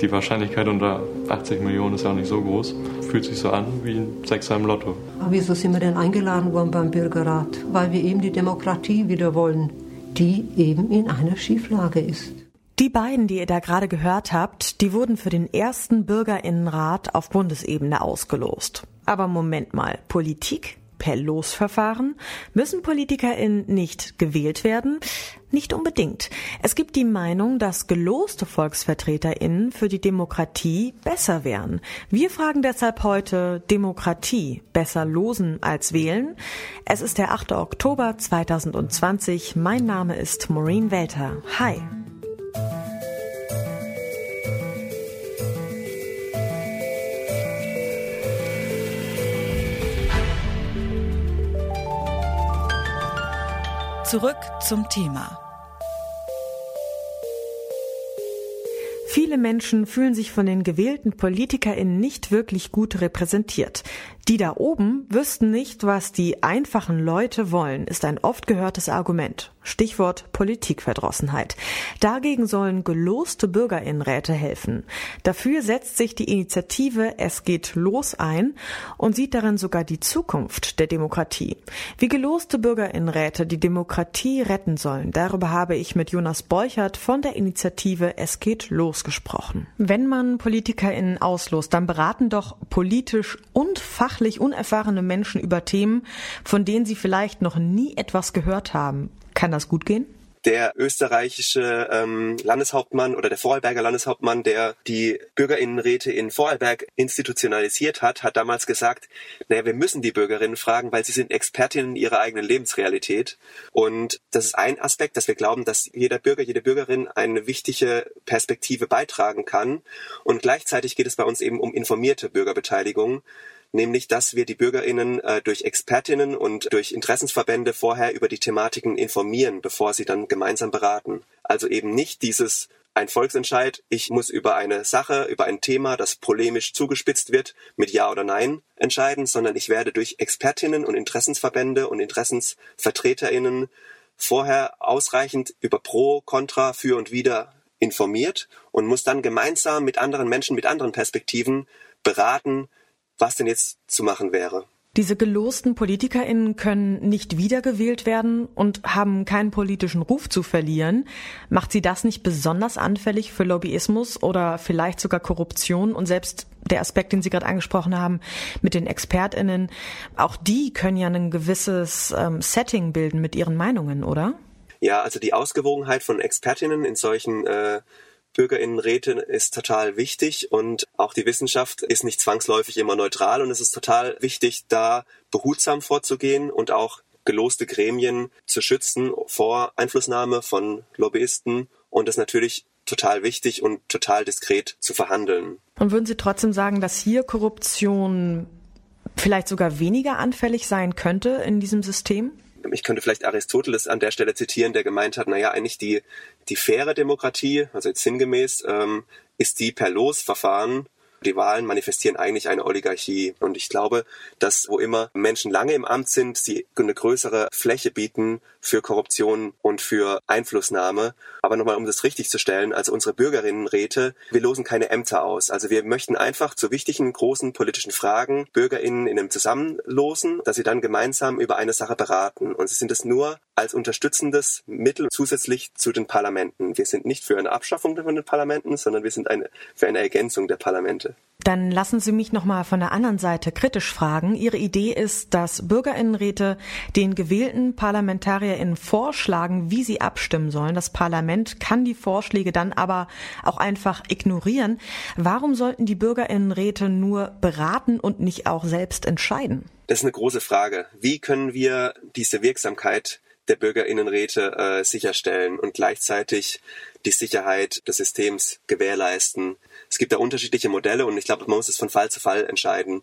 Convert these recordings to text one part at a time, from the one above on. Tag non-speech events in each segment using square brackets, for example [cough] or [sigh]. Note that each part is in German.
Die Wahrscheinlichkeit unter 80 Millionen ist ja auch nicht so groß. Fühlt sich so an wie ein Sechser im Lotto. Aber wieso sind wir denn eingeladen worden beim Bürgerrat? Weil wir eben die Demokratie wieder wollen, die eben in einer Schieflage ist. Die beiden, die ihr da gerade gehört habt, die wurden für den ersten Bürgerinnenrat auf Bundesebene ausgelost. Aber Moment mal, Politik? Per Losverfahren? Müssen PolitikerInnen nicht gewählt werden? Nicht unbedingt. Es gibt die Meinung, dass geloste VolksvertreterInnen für die Demokratie besser wären. Wir fragen deshalb heute Demokratie besser losen als wählen? Es ist der 8. Oktober 2020. Mein Name ist Maureen Welter. Hi. Zurück zum Thema. Viele Menschen fühlen sich von den gewählten PolitikerInnen nicht wirklich gut repräsentiert. Die da oben wüssten nicht, was die einfachen Leute wollen, ist ein oft gehörtes Argument. Stichwort Politikverdrossenheit. Dagegen sollen geloste Bürgerinnenräte helfen. Dafür setzt sich die Initiative Es geht los ein und sieht darin sogar die Zukunft der Demokratie. Wie geloste Bürgerinnenräte die Demokratie retten sollen, darüber habe ich mit Jonas Bolchert von der Initiative Es geht los gesprochen. Wenn man PolitikerInnen auslost, dann beraten doch politisch und fachlich fachlich unerfahrene Menschen über Themen, von denen sie vielleicht noch nie etwas gehört haben. Kann das gut gehen? der österreichische ähm, Landeshauptmann oder der Vorarlberger Landeshauptmann, der die Bürgerinnenräte in Vorarlberg institutionalisiert hat, hat damals gesagt, naja, wir müssen die Bürgerinnen fragen, weil sie sind Expertinnen ihrer eigenen Lebensrealität. Und das ist ein Aspekt, dass wir glauben, dass jeder Bürger, jede Bürgerin eine wichtige Perspektive beitragen kann. Und gleichzeitig geht es bei uns eben um informierte Bürgerbeteiligung nämlich dass wir die Bürgerinnen äh, durch Expertinnen und durch Interessensverbände vorher über die Thematiken informieren, bevor sie dann gemeinsam beraten. Also eben nicht dieses ein Volksentscheid, ich muss über eine Sache, über ein Thema, das polemisch zugespitzt wird, mit Ja oder Nein entscheiden, sondern ich werde durch Expertinnen und Interessensverbände und Interessensvertreterinnen vorher ausreichend über Pro, Contra, Für und Wider informiert und muss dann gemeinsam mit anderen Menschen mit anderen Perspektiven beraten, was denn jetzt zu machen wäre. Diese gelosten PolitikerInnen können nicht wiedergewählt werden und haben keinen politischen Ruf zu verlieren. Macht sie das nicht besonders anfällig für Lobbyismus oder vielleicht sogar Korruption und selbst der Aspekt, den Sie gerade angesprochen haben, mit den ExpertInnen, auch die können ja ein gewisses ähm, Setting bilden mit ihren Meinungen, oder? Ja, also die Ausgewogenheit von ExpertInnen in solchen äh, Bürgerinnenräte ist total wichtig und auch die Wissenschaft ist nicht zwangsläufig immer neutral und es ist total wichtig, da behutsam vorzugehen und auch geloste Gremien zu schützen vor Einflussnahme von Lobbyisten und das natürlich total wichtig und total diskret zu verhandeln. Und würden Sie trotzdem sagen, dass hier Korruption vielleicht sogar weniger anfällig sein könnte in diesem System? ich könnte vielleicht Aristoteles an der Stelle zitieren, der gemeint hat, naja, eigentlich die, die faire Demokratie, also jetzt sinngemäß, ähm, ist die per Losverfahren die Wahlen manifestieren eigentlich eine Oligarchie. Und ich glaube, dass wo immer Menschen lange im Amt sind, sie eine größere Fläche bieten für Korruption und für Einflussnahme. Aber nochmal, um das richtig zu stellen, also unsere Bürgerinnenräte, wir losen keine Ämter aus. Also wir möchten einfach zu wichtigen, großen politischen Fragen Bürgerinnen in einem Zusammenlosen, dass sie dann gemeinsam über eine Sache beraten. Und sie sind es nur als unterstützendes Mittel zusätzlich zu den Parlamenten. Wir sind nicht für eine Abschaffung von den Parlamenten, sondern wir sind eine, für eine Ergänzung der Parlamente. Dann lassen Sie mich noch mal von der anderen Seite kritisch fragen. Ihre Idee ist, dass Bürgerinnenräte den gewählten ParlamentarierInnen vorschlagen, wie sie abstimmen sollen. Das Parlament kann die Vorschläge dann aber auch einfach ignorieren. Warum sollten die Bürgerinnenräte nur beraten und nicht auch selbst entscheiden? Das ist eine große Frage. Wie können wir diese Wirksamkeit der Bürgerinnenräte äh, sicherstellen und gleichzeitig die Sicherheit des Systems gewährleisten? Es gibt da unterschiedliche Modelle und ich glaube, man muss es von Fall zu Fall entscheiden.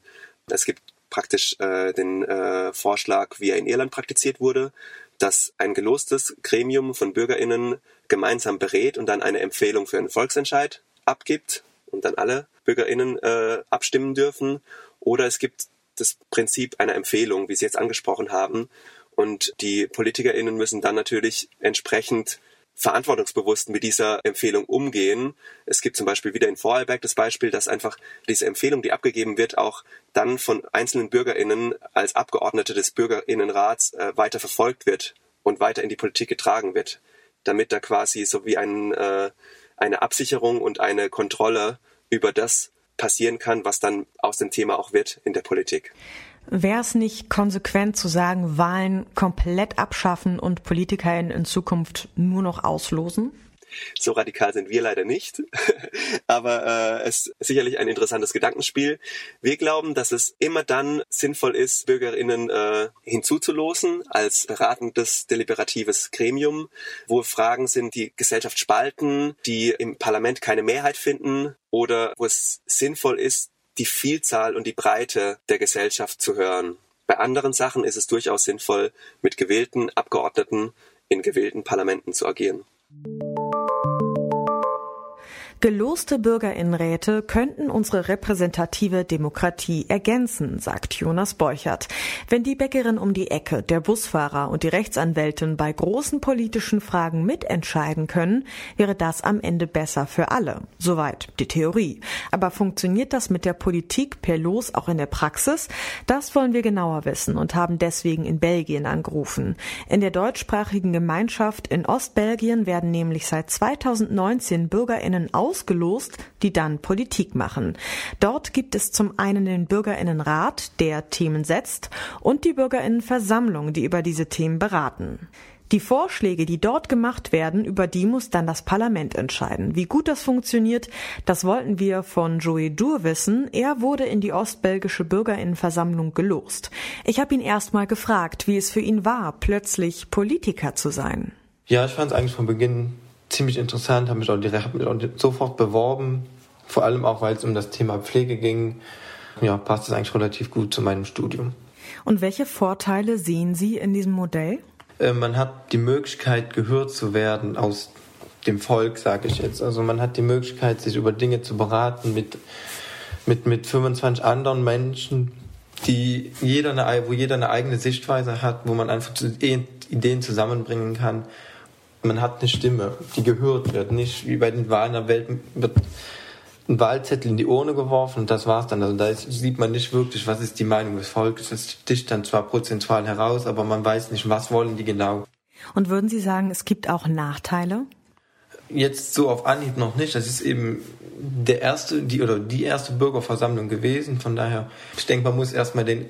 Es gibt praktisch äh, den äh, Vorschlag, wie er in Irland praktiziert wurde, dass ein gelostes Gremium von BürgerInnen gemeinsam berät und dann eine Empfehlung für einen Volksentscheid abgibt und dann alle BürgerInnen äh, abstimmen dürfen. Oder es gibt das Prinzip einer Empfehlung, wie Sie jetzt angesprochen haben. Und die PolitikerInnen müssen dann natürlich entsprechend verantwortungsbewusst mit dieser Empfehlung umgehen. Es gibt zum Beispiel wieder in Vorarlberg das Beispiel, dass einfach diese Empfehlung, die abgegeben wird, auch dann von einzelnen BürgerInnen als Abgeordnete des BürgerInnenrats äh, weiter verfolgt wird und weiter in die Politik getragen wird, damit da quasi so wie ein, äh, eine Absicherung und eine Kontrolle über das passieren kann, was dann aus dem Thema auch wird in der Politik. Wäre es nicht konsequent zu sagen, Wahlen komplett abschaffen und PolitikerInnen in Zukunft nur noch auslosen? So radikal sind wir leider nicht, [laughs] aber äh, es ist sicherlich ein interessantes Gedankenspiel. Wir glauben, dass es immer dann sinnvoll ist, Bürgerinnen äh, hinzuzulosen als beratendes deliberatives Gremium, wo Fragen sind, die Gesellschaft spalten, die im Parlament keine Mehrheit finden oder wo es sinnvoll ist, die Vielzahl und die Breite der Gesellschaft zu hören. Bei anderen Sachen ist es durchaus sinnvoll, mit gewählten Abgeordneten in gewählten Parlamenten zu agieren. Geloste Bürgerinnenräte könnten unsere repräsentative Demokratie ergänzen, sagt Jonas Borchert. Wenn die Bäckerin um die Ecke, der Busfahrer und die Rechtsanwältin bei großen politischen Fragen mitentscheiden können, wäre das am Ende besser für alle. Soweit die Theorie. Aber funktioniert das mit der Politik per Los auch in der Praxis? Das wollen wir genauer wissen und haben deswegen in Belgien angerufen. In der deutschsprachigen Gemeinschaft in Ostbelgien werden nämlich seit 2019 Bürgerinnen aus ausgelost, die dann Politik machen. Dort gibt es zum einen den Bürgerinnenrat, der Themen setzt, und die Bürgerinnenversammlung, die über diese Themen beraten. Die Vorschläge, die dort gemacht werden, über die muss dann das Parlament entscheiden. Wie gut das funktioniert, das wollten wir von Joey Dur wissen. Er wurde in die ostbelgische Bürgerinnenversammlung gelost. Ich habe ihn erst mal gefragt, wie es für ihn war, plötzlich Politiker zu sein. Ja, ich fand es eigentlich von Beginn ziemlich interessant, habe mich auch direkt mich sofort beworben, vor allem auch, weil es um das Thema Pflege ging. Ja, passt es eigentlich relativ gut zu meinem Studium. Und welche Vorteile sehen Sie in diesem Modell? Äh, man hat die Möglichkeit, gehört zu werden aus dem Volk, sage ich jetzt. Also man hat die Möglichkeit, sich über Dinge zu beraten mit, mit, mit 25 anderen Menschen, die jeder eine, wo jeder eine eigene Sichtweise hat, wo man einfach Ideen zusammenbringen kann man hat eine Stimme, die gehört wird. Nicht wie bei den Wahlen der Welt wird ein Wahlzettel in die Urne geworfen und das war's dann. Also da ist, sieht man nicht wirklich, was ist die Meinung des Volkes. Das sticht dann zwar prozentual heraus, aber man weiß nicht, was wollen die genau. Und würden Sie sagen, es gibt auch Nachteile? Jetzt so auf Anhieb noch nicht. Das ist eben der erste, die oder die erste Bürgerversammlung gewesen. Von daher, ich denke, man muss erstmal den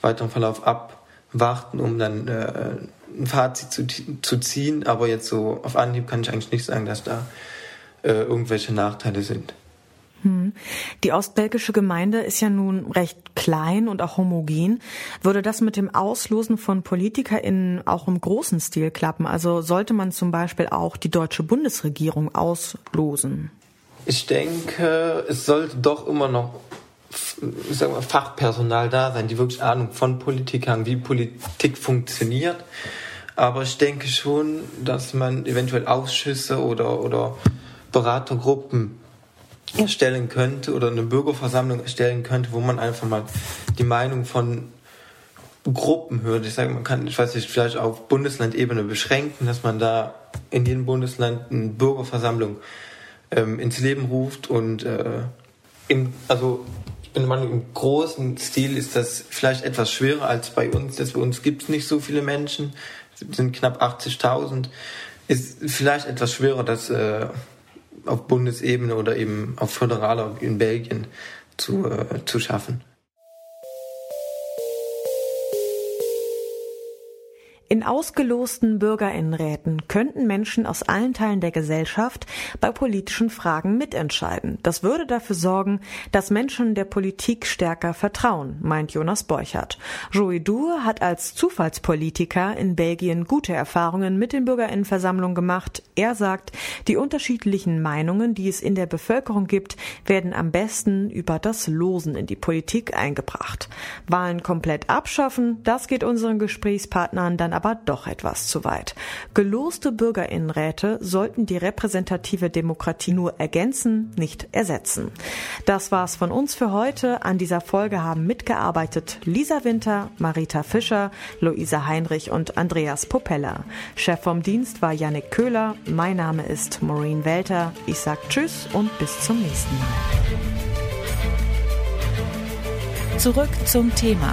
weiteren Verlauf abwarten, um dann äh, ein Fazit zu, zu ziehen, aber jetzt so auf Anhieb kann ich eigentlich nicht sagen, dass da äh, irgendwelche Nachteile sind. Hm. Die ostbelgische Gemeinde ist ja nun recht klein und auch homogen. Würde das mit dem Auslosen von PolitikerInnen auch im großen Stil klappen? Also sollte man zum Beispiel auch die deutsche Bundesregierung auslosen? Ich denke, es sollte doch immer noch ich sag mal, Fachpersonal da sein, die wirklich Ahnung von Politik haben, wie Politik funktioniert. Aber ich denke schon, dass man eventuell Ausschüsse oder, oder Beratergruppen erstellen könnte oder eine Bürgerversammlung erstellen könnte, wo man einfach mal die Meinung von Gruppen hört. Ich sage, man kann, ich weiß nicht, vielleicht auf Bundeslandebene beschränken, dass man da in jedem Bundesland eine Bürgerversammlung ähm, ins Leben ruft und äh, im, also ich bin Meinung, im großen Stil ist das vielleicht etwas schwerer als bei uns. Dass bei uns gibt es nicht so viele Menschen, es sind knapp 80.000. Ist vielleicht etwas schwerer, das äh, auf Bundesebene oder eben auf föderaler in Belgien zu, äh, zu schaffen. In ausgelosten Bürgerinnenräten könnten Menschen aus allen Teilen der Gesellschaft bei politischen Fragen mitentscheiden. Das würde dafür sorgen, dass Menschen der Politik stärker vertrauen, meint Jonas Borchert. Joey Dur hat als Zufallspolitiker in Belgien gute Erfahrungen mit den Bürgerinnenversammlungen gemacht. Er sagt, die unterschiedlichen Meinungen, die es in der Bevölkerung gibt, werden am besten über das Losen in die Politik eingebracht. Wahlen komplett abschaffen, das geht unseren Gesprächspartnern dann aber doch etwas zu weit. Geloste Bürgerinnenräte sollten die repräsentative Demokratie nur ergänzen, nicht ersetzen. Das war's von uns für heute. An dieser Folge haben mitgearbeitet Lisa Winter, Marita Fischer, Luisa Heinrich und Andreas Popella. Chef vom Dienst war Yannick Köhler. Mein Name ist Maureen Welter. Ich sag Tschüss und bis zum nächsten Mal. Zurück zum Thema